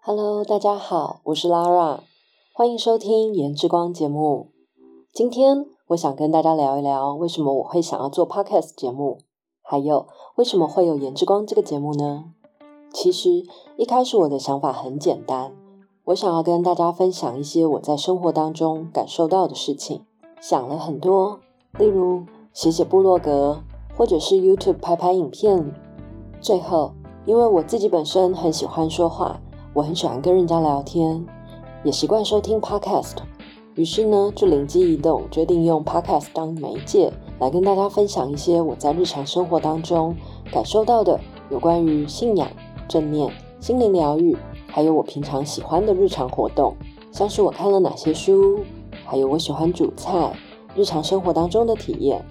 Hello，大家好，我是 Lara，欢迎收听颜之光节目。今天我想跟大家聊一聊，为什么我会想要做 Podcast 节目，还有为什么会有颜之光这个节目呢？其实一开始我的想法很简单，我想要跟大家分享一些我在生活当中感受到的事情，想了很多，例如写写部落格，或者是 YouTube 拍拍影片。最后，因为我自己本身很喜欢说话。我很喜欢跟人家聊天，也习惯收听 podcast，于是呢，就灵机一动，决定用 podcast 当媒介，来跟大家分享一些我在日常生活当中感受到的有关于信仰、正念、心灵疗愈，还有我平常喜欢的日常活动，像是我看了哪些书，还有我喜欢煮菜，日常生活当中的体验。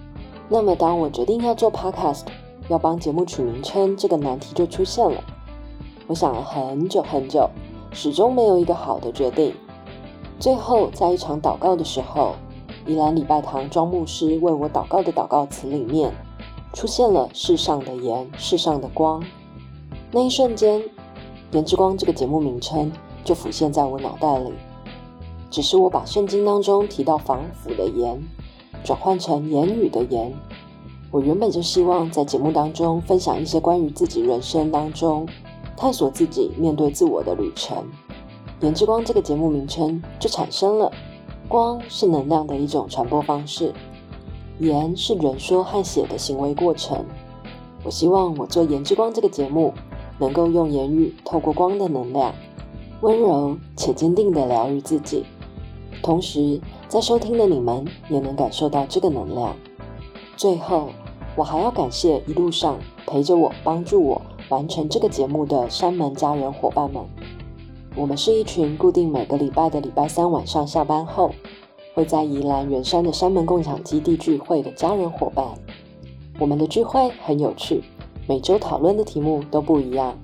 那么，当我决定要做 podcast，要帮节目取名称，这个难题就出现了。我想了很久很久，始终没有一个好的决定。最后，在一场祷告的时候，宜兰礼拜堂庄牧师为我祷告的祷告词里面，出现了“世上的盐，世上的光”。那一瞬间，“颜之光”这个节目名称就浮现在我脑袋里。只是我把圣经当中提到防腐的盐，转换成言语的盐。我原本就希望在节目当中分享一些关于自己人生当中。探索自己，面对自我的旅程。颜之光这个节目名称就产生了。光是能量的一种传播方式，言是人说和写的行为过程。我希望我做颜之光这个节目，能够用言语透过光的能量，温柔且坚定的疗愈自己。同时，在收听的你们也能感受到这个能量。最后，我还要感谢一路上陪着我、帮助我。完成这个节目的山门家人伙伴们，我们是一群固定每个礼拜的礼拜三晚上下班后，会在宜兰圆山的山门共享基地聚会的家人伙伴。我们的聚会很有趣，每周讨论的题目都不一样。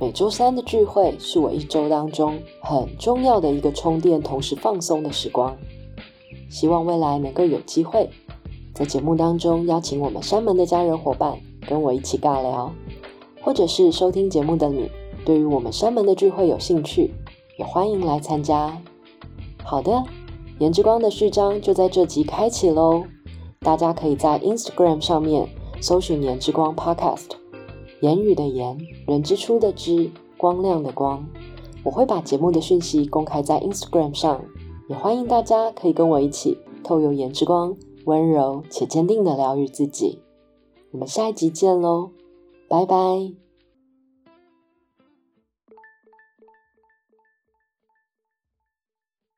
每周三的聚会是我一周当中很重要的一个充电，同时放松的时光。希望未来能够有机会在节目当中邀请我们山门的家人伙伴跟我一起尬聊。或者是收听节目的你，对于我们山门的聚会有兴趣，也欢迎来参加。好的，颜之光的序章就在这集开启喽。大家可以在 Instagram 上面搜寻“颜之光 Podcast”，言语的言，人之初的之，光亮的光。我会把节目的讯息公开在 Instagram 上，也欢迎大家可以跟我一起透由颜之光，温柔且坚定的疗愈自己。我们下一集见喽！拜拜。